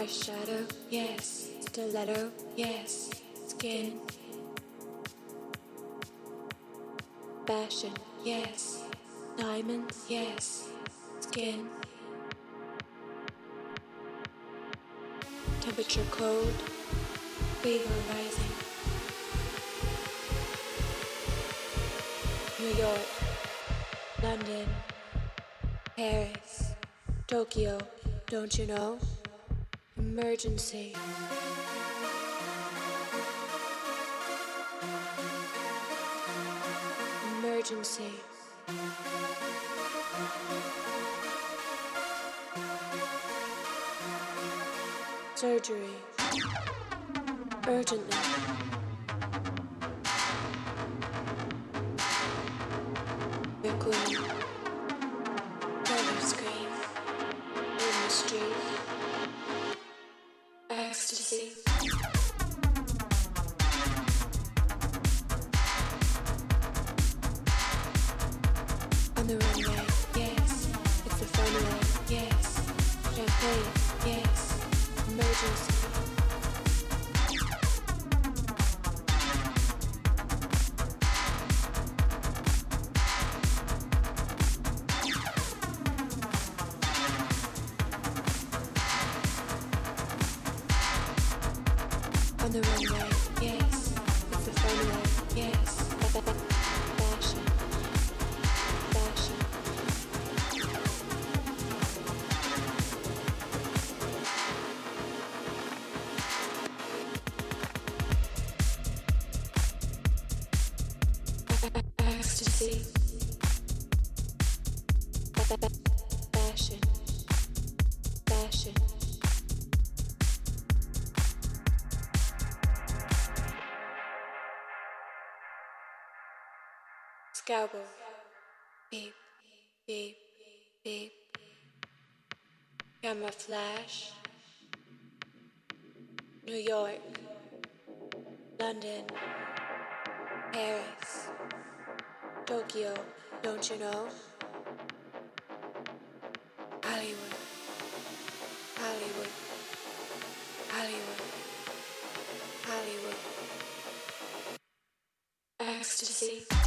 Eyeshadow, yes. Stiletto, yes. Skin. Fashion, yes. Diamonds, yes. Skin. Temperature cold. Fever rising. New York. London. Paris. Tokyo. Don't you know? Emergency. Emergency. Surgery. Urgently. Yes. It's the funway, yes. Scalpel. Beep, beep, beep. Camera flash. New York. London. Paris. Tokyo. Don't you know? Hollywood. Hollywood. Hollywood. Hollywood. Ecstasy.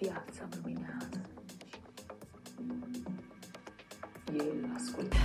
piazza promenata. Glielo ascoltavo.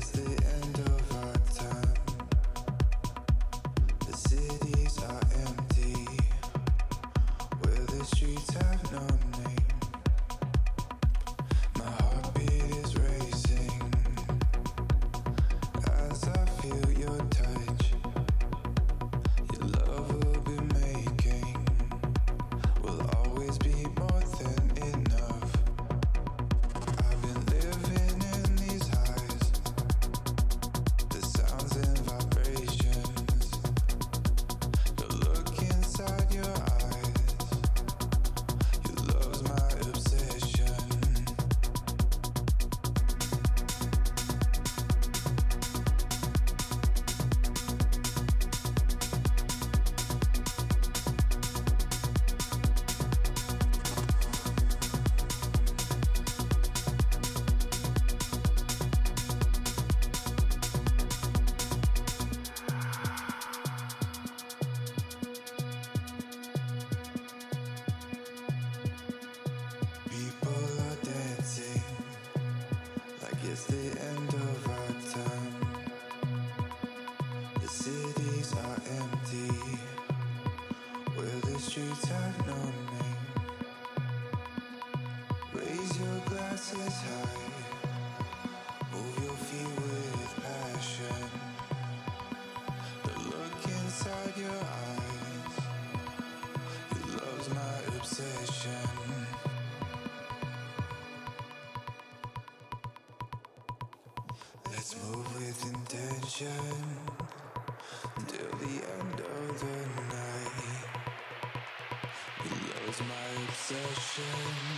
is the end. obsession.